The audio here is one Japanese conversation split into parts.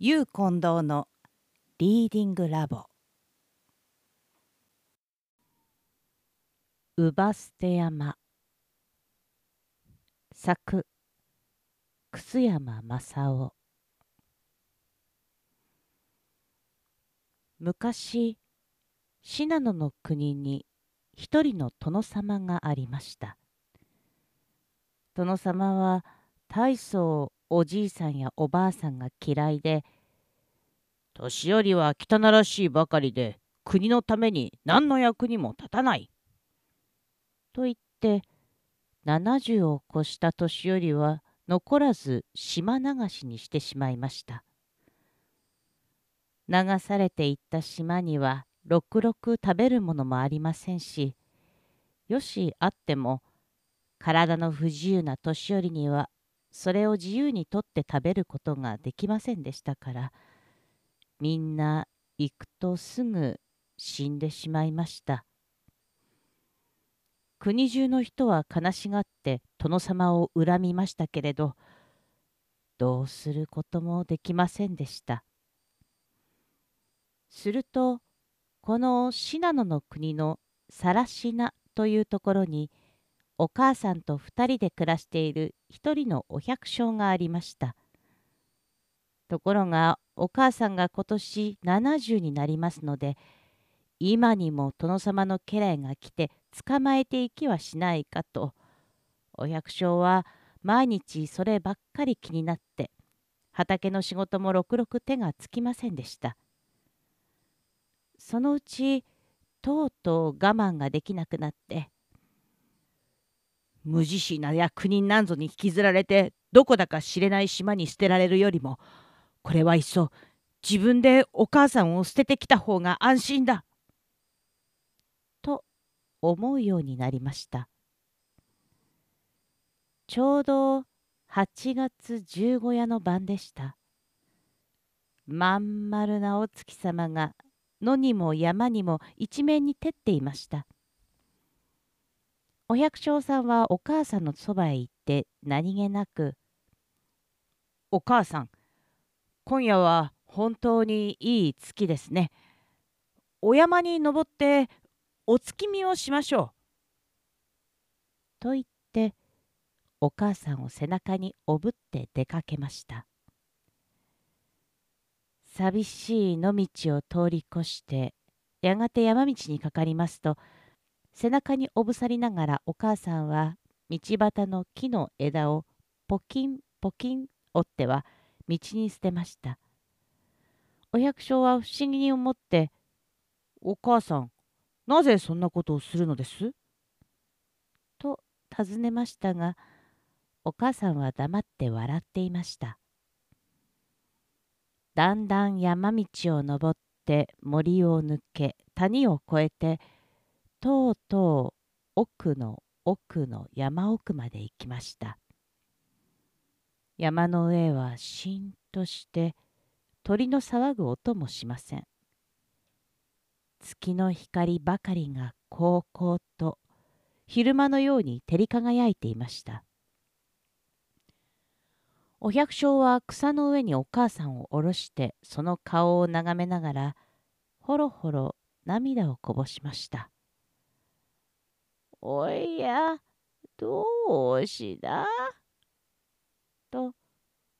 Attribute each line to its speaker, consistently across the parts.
Speaker 1: ゆう近藤のリーディングラボ。乳母捨て山作。楠山正夫。昔信濃の国に一人の殿様がありました。殿様は大層おじいさんやおばあさんが嫌いで年寄りは汚らしいばかりで国のために何の役にも立たない。と言って70を越した年寄りは残らず島流しにしてしまいました。流されていった島にはろくろく食べるものもありませんしよしあっても体の不自由な年寄りにはそれを自由にとって食べることができませんでしたからみんな行くとすぐ死んでしまいました。国中の人は悲しがって殿様を恨みましたけれどどうすることもできませんでした。するとこの信濃の国の更科というところにお母さんと2人で暮らしている一人のお百姓がありました。ところがお母さんが今年70になりますので今にも殿様の家来が来て捕まえていきはしないかとお百姓は毎日そればっかり気になって畑の仕事もろくろく手がつきませんでした。そのうちとうとう我慢ができなくなって無慈悲な役人なんぞに引きずられてどこだか知れない島に捨てられるよりもこれはいっそ自分でお母さんを捨ててきた方が安心だ。と思うようになりました。ちょうど8月十五夜の晩でした。まん丸なお月様が野にも山にも一面に照っていました。お百姓さんはお母さんのそばへ行って何気なく「お母さん今夜は本当にいい月ですね。お山に登ってお月見をしましょう。」と言ってお母さんを背中におぶって出かけました。寂しい野道を通り越してやがて山道にかかりますと背中におぶさりながらお母さんは道端の木の枝をポキンポキン折っては道に捨てました。お百姓は不思議に思って「お母さんなぜそんなことをするのです?」と尋ねましたがお母さんは黙って笑っていました。だんだん山道を登って森を抜け谷を越えてとうとう奥の奥の山奥まで行きました。山の上はしんとして鳥の騒ぐ音もしません。月の光ばかりがこうこうと昼間のように照り輝いていました。お百姓は草の上にお母さんを下ろしてその顔を眺めながらほろほろ涙をこぼしました。おや、どうしだと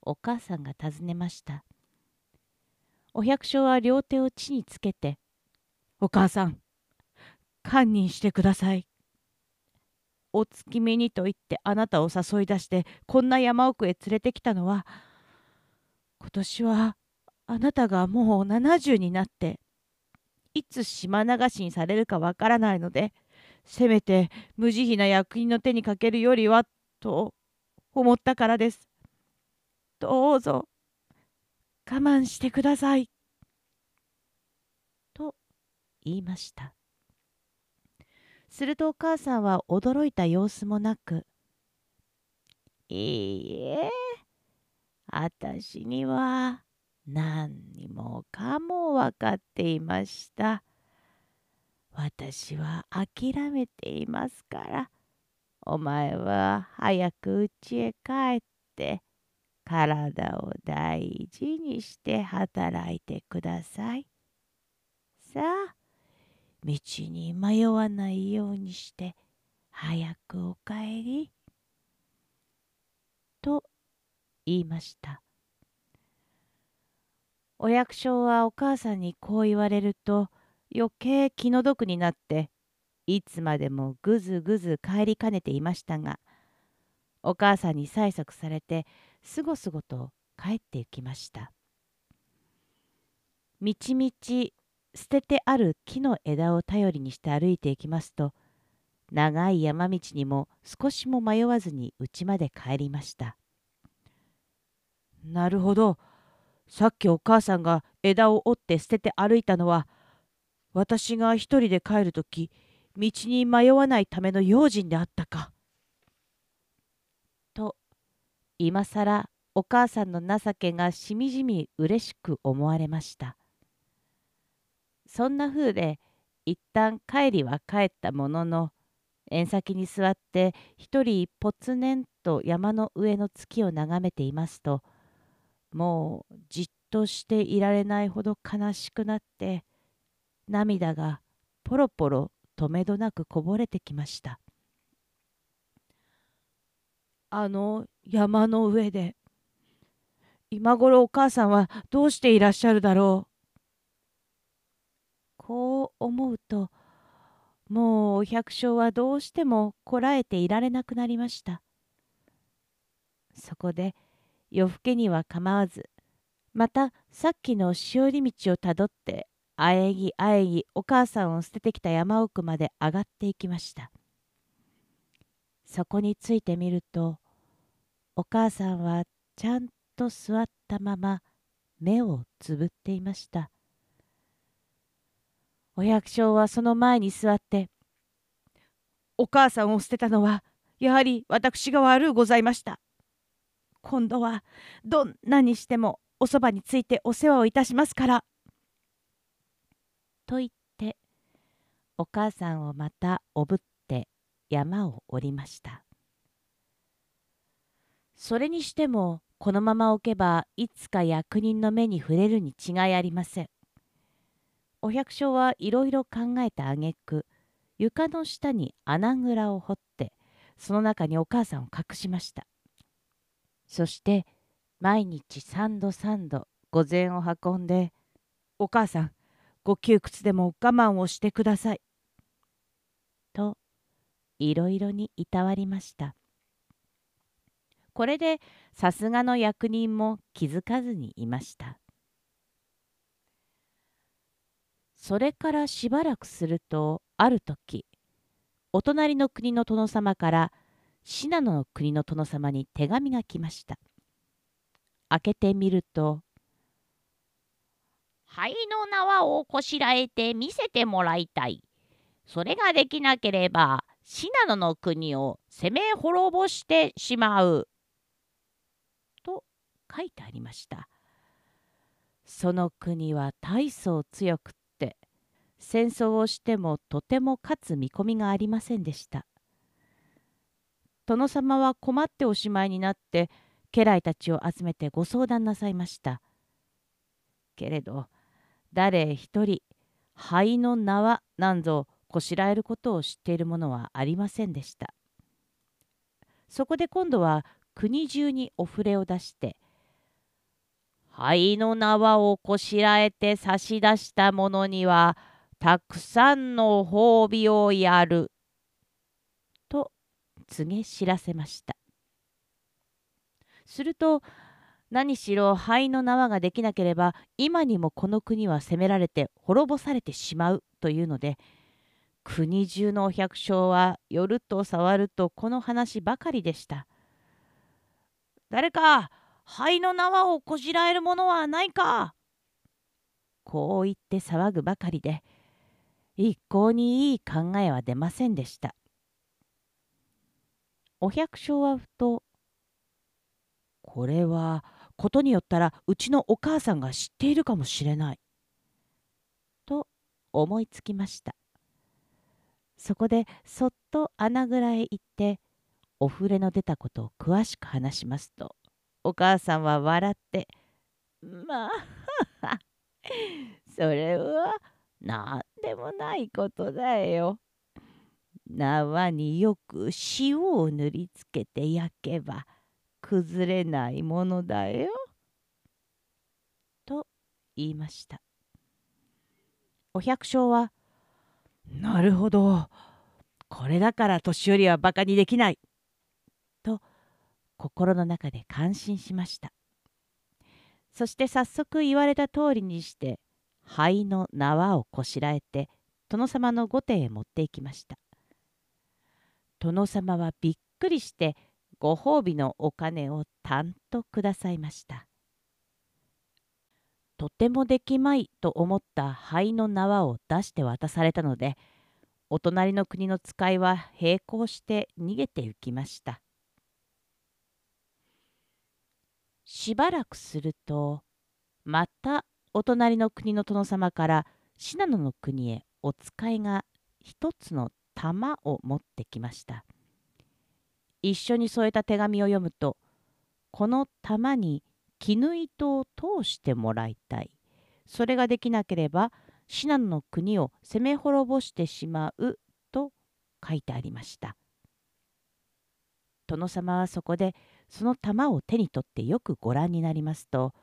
Speaker 1: お母さんが尋ねました。お百姓は両手を地につけて、お母さん、堪忍してください。お月見にと言ってあなたを誘い出してこんな山奥へ連れてきたのは、今年はあなたがもう70になって、いつ島流しにされるかわからないので、せめて無慈悲な役人の手にかけるよりはと思ったからです。どうぞ我慢してください。と言いました。するとお母さんは驚いた様子もなく「いいえあたしには何にもかも分かっていました。私は諦めていますから、お前は早く家へ帰って、体を大事にして働いてください。さあ、道に迷わないようにして早くお帰り。と言いました。お役所はお母さんにこう言われると余計気の毒になっていつまでもぐずぐず帰りかねていましたがお母さんに催促されてすごすごと帰って行きました。みちみち捨ててある木の枝を頼りにして歩いていきますと長い山道にも少しも迷わずに家まで帰りました。なるほど。さっきお母さんが枝を折って捨てて歩いたのは私が一人で帰るとき道に迷わないための用心であったか。と今さらお母さんの情けがしみじみうれしく思われました。そんな風で一旦帰りは帰ったものの縁先に座って一人ぽつねんと山の上の月を眺めていますともうじっとしていられないほど悲しくなって涙がポロポロとめどなくこぼれてきました。あの山の上で今頃お母さんはどうしていらっしゃるだろう。こう思うともうお百姓はどうしてもこらえていられなくなりました。そこで夜更けには構わずまたさっきのしおり道をたどってあえぎあえぎお母さんを捨ててきた山奥まで上がっていきました。そこについてみるとお母さんはちゃんと座ったまま目をつぶっていました。お百姓はその前に座って「お母さんを捨てたのはやはり私が悪うございました」今度はどんなにしてもおそばについてお世話をいたしますから。と言ってお母さんをまたおぶって山を降りました。それにしてもこのまま置けばいつか役人の目に触れるに違いありません。お百姓はいろいろ考えたあげく床の下に穴蔵を掘ってその中にお母さんを隠しました。そして毎日三度三度御前を運んで「お母さんご窮屈でも我慢をしてください」といろいろにいたわりました。これでさすがの役人も気づかずにいました。それからしばらくするとある時お隣の国の殿様から信濃の国の殿様に手紙が来ました。開けてみると「
Speaker 2: 灰の縄をこしらえて見せてもらいたい。それができなければ信濃の国を攻め滅ぼしてしまう」と書いてありました。
Speaker 1: その国は大層強くって戦争をしてもとても勝つ見込みがありませんでした。殿様は困っておしまいになって家来たちを集めてご相談なさいました。けれど誰一人灰の縄なんぞこしらえることを知っている者はありませんでした。そこで今度は国中にお触れを出して「
Speaker 2: 灰の縄をこしらえて差し出した者にはたくさんの褒美をやる」と
Speaker 1: 告げ知らせましたすると何しろ灰の縄ができなければ今にもこの国は攻められて滅ぼされてしまうというので国中のお百姓は寄ると触るとこの話ばかりでした。
Speaker 2: 誰か灰の縄をこしらえるものはないか。
Speaker 1: こう言って騒ぐばかりで一向にいい考えは出ませんでした。お百姓はふと「これはことによったらうちのお母さんが知っているかもしれない」と思いつきましたそこでそっと穴蔵へ行ってお触れの出たことを詳しく話しますとお母さんは笑って「まあ それは何でもないことだよ。縄によく塩を塗りつけて焼けば崩れないものだよ。と言いました。お百姓は「なるほどこれだから年寄りはバカにできない」と心の中で感心しました。そして早速言われた通りにして灰の縄をこしらえて殿様の御殿へ持って行きました。殿様はびっくりしてご褒美のお金をたんとくださいました。とてもできまいと思った灰の縄を出して渡されたのでお隣の国の使いは並行して逃げて行きました。しばらくするとまたお隣の国の殿様から信濃の国へお使いが一つの玉を持ってきました一緒に添えた手紙を読むとこの玉に絹糸を通してもらいたい。それができなければ信濃の国を攻め滅ぼしてしまうと書いてありました。殿様はそこでその玉を手に取ってよくご覧になりますと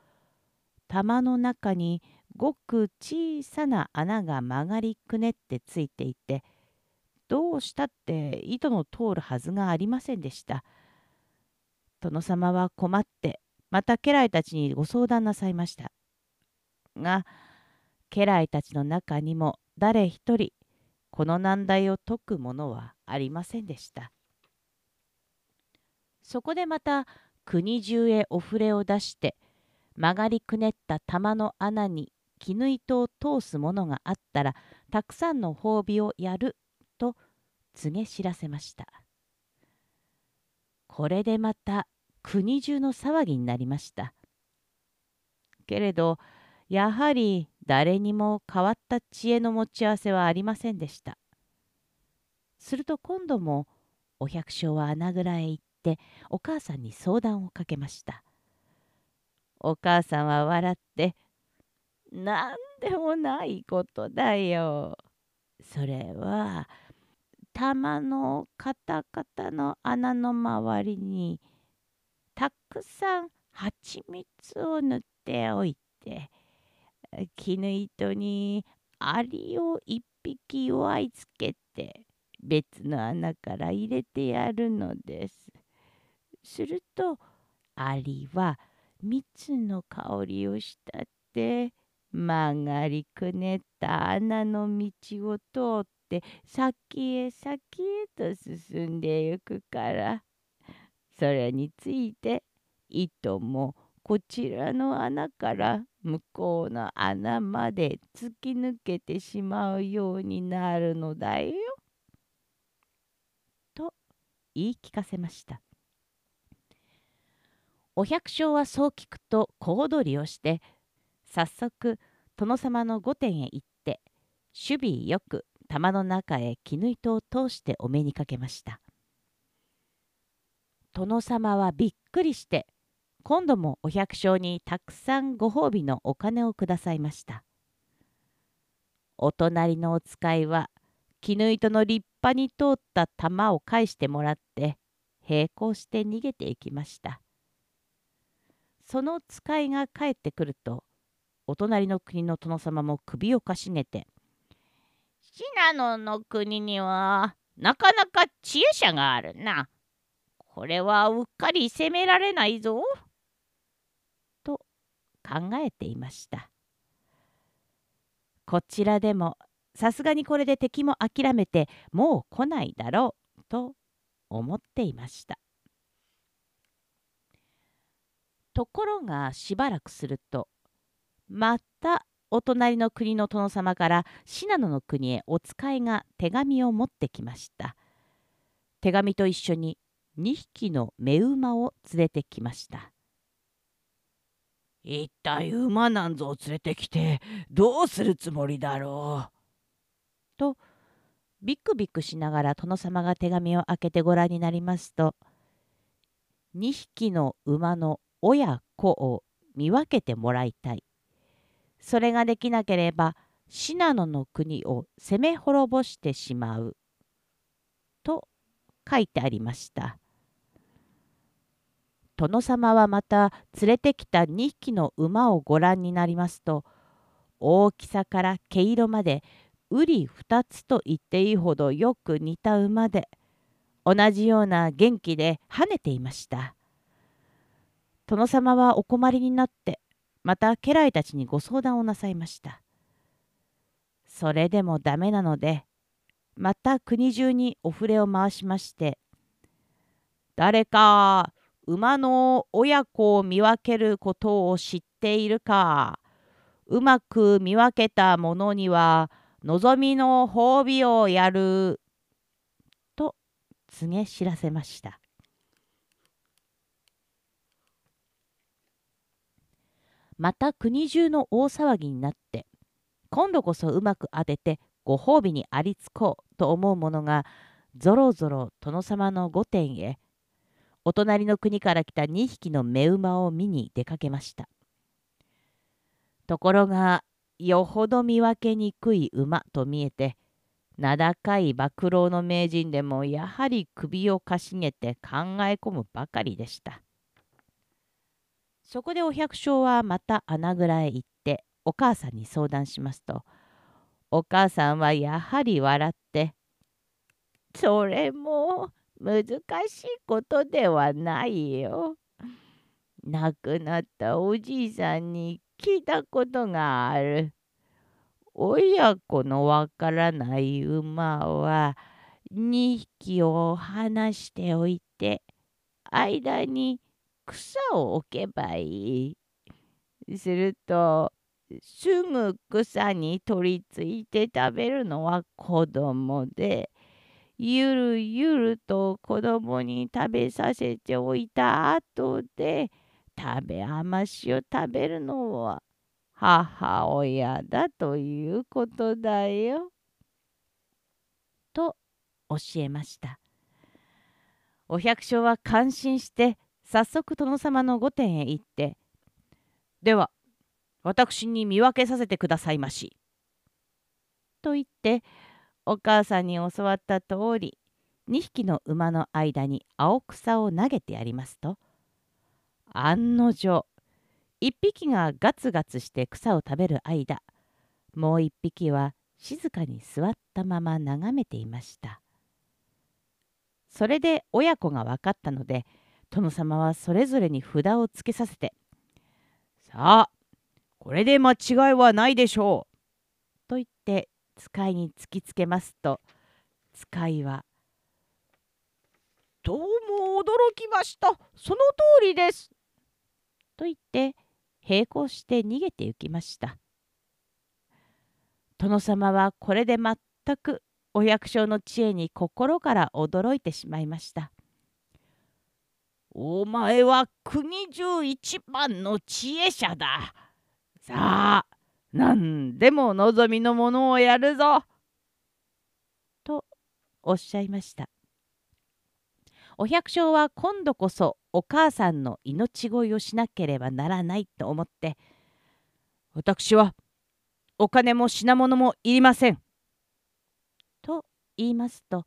Speaker 1: 玉の中にごく小さな穴が曲がりくねってついていてどうしたって糸の通るはずがありませんでした。殿様は困ってまた家来たちにご相談なさいました。が家来たちの中にも誰一人この難題を解くものはありませんでした。そこでまた国中へお触れを出して曲がりくねった玉の穴に絹糸を通すものがあったらたくさんの褒美をやる告げ知らせましたこれでまた国中の騒ぎになりましたけれどやはり誰にも変わった知恵の持ち合わせはありませんでしたすると今度もお百姓は穴蔵へ行ってお母さんに相談をかけました。お母さんは笑って「なんでもないことだよ。それは玉のカタカタの穴の周りにたくさん蜂蜜を塗っておいて絹糸にアリを一匹弱いつけて別の穴から入れてやるのです。するとアリは蜜の香りをしたって曲がりくねった穴の道を通って先へ先へと進んでゆくからそれについて糸もこちらの穴から向こうの穴まで突き抜けてしまうようになるのだよ。と言い聞かせました。お百姓はそう聞くと小躍りをして早速殿様の御殿へ行って守備よく玉の中へ絹糸を通してお目にかけました。殿様はびっくりして今度もお百姓にたくさんご褒美のお金をくださいました。お隣のお使いは絹糸の立派に通った玉を返してもらって並行して逃げていきました。その使いが帰ってくるとお隣の国の殿様も首をかしげて「
Speaker 2: 信濃の国にはなかなか知恵者があるな。これはうっかり責められないぞ。」と考えていました。こちらでもさすがにこれで敵も諦めてもう来ないだろうと思っていました。ところがしばらくするとまたお隣の国の殿様から信濃の国へお使いが手紙を持ってきました。手紙と一緒に2匹の目馬を連れてきました。
Speaker 3: 一体馬なんぞを連れてきてどうするつもりだろう？
Speaker 1: とビクビクしながら殿様が手紙を開けてご覧になりますと2匹の馬の親子を見分けてもらいたい。それができなければ信濃の国を攻め滅ぼしてしまう。と書いてありました。殿様はまた連れてきた2匹の馬をご覧になりますと大きさから毛色まで瓜二つと言っていいほどよく似た馬で同じような元気で跳ねていました。殿様はお困りになってまた家来たちにご相談をなさいました。それでもダメなのでまた国中にお触れを回しまして誰か馬の親子を見分けることを知っているかうまく見分けた者には望みの褒美をやると告げ知らせましたまた国中の大騒ぎになって今度こそうまく当ててご褒美にありつこうと思う者がぞろぞろ殿様の御殿へお隣の国から来た2匹の目馬を見に出かけました。ところがよほど見分けにくい馬と見えて名高い馬郎の名人でもやはり首をかしげて考え込むばかりでした。そこでお百姓はまた穴蔵へ行ってお母さんに相談しますとお母さんはやはり笑って「それも難しいことではないよ。亡くなったおじいさんに聞いたことがある。親子のわからない馬は2匹を離しておいて間に草を置けばいい。するとすぐ草に取り付いて食べるのは子供でゆるゆると子供に食べさせておいた後で食べ余しを食べるのは母親だということだよ。と教えました。お百姓は感心して早速殿様の御殿へ行って「では私に見分けさせてくださいまし」と言ってお母さんに教わった通り2匹の馬の間に青草を投げてやりますと案の定1匹がガツガツして草を食べる間もう1匹は静かに座ったまま眺めていました。それで親子が分かったので殿様はそれぞれに札をつけさせて「さあこれで間違いはないでしょう」と言って使いに突きつけますと使いは「どうも驚きました。その通りです」と言って並行して逃げて行きました。殿様はこれで全くお百姓の知恵に心から驚いてしまいました。お前は国中一番の知恵者ださあ何でも望みのものをやるぞ」とおっしゃいました。お百姓は今度こそお母さんの命乞いをしなければならないと思って「私はお金も品物もいりません」と言いますと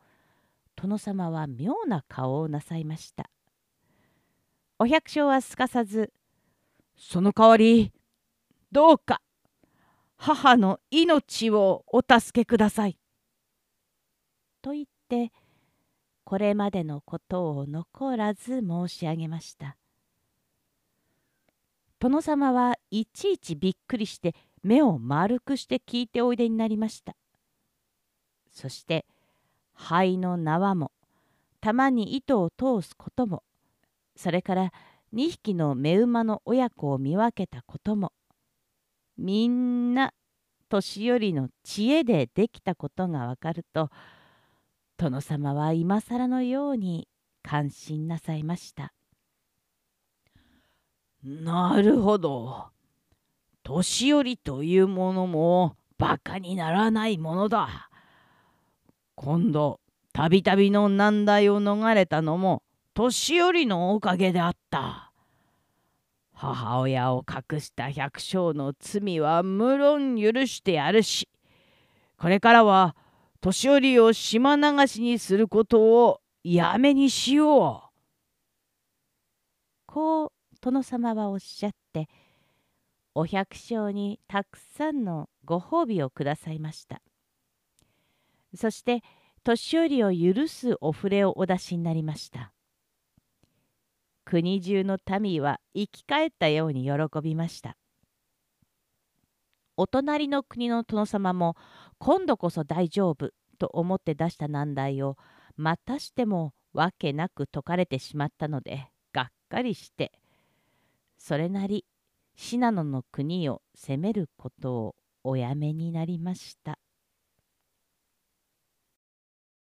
Speaker 1: 殿様は妙な顔をなさいました。お百姓はすかさず「その代わりどうか母の命をお助けください。と言ってこれまでのことを残らず申し上げました。殿様はいちいちびっくりして目を丸くして聞いておいでになりました。そして灰の縄も玉に糸を通すこともそれから2匹の目馬の親子を見分けたこともみんな年寄りの知恵でできたことがわかると殿様は今更のように感心なさいました。なるほど。年寄りというものもバカにならないものだ。今度たびたびの難題を逃れたのも年寄りのおかげであった。
Speaker 3: 母親を隠した百姓の罪は無論許してやるしこれからは年寄りを島流しにすることをやめにしよう。
Speaker 1: こう殿様はおっしゃってお百姓にたくさんのご褒美をくださいましたそして年寄りを許すお触れをお出しになりました国中の民は生き返ったように喜びましたお隣の国の殿様も今度こそ大丈夫と思って出した難題をまたしてもわけなく解かれてしまったのでがっかりしてそれなり信濃の国を攻めることをおやめになりました。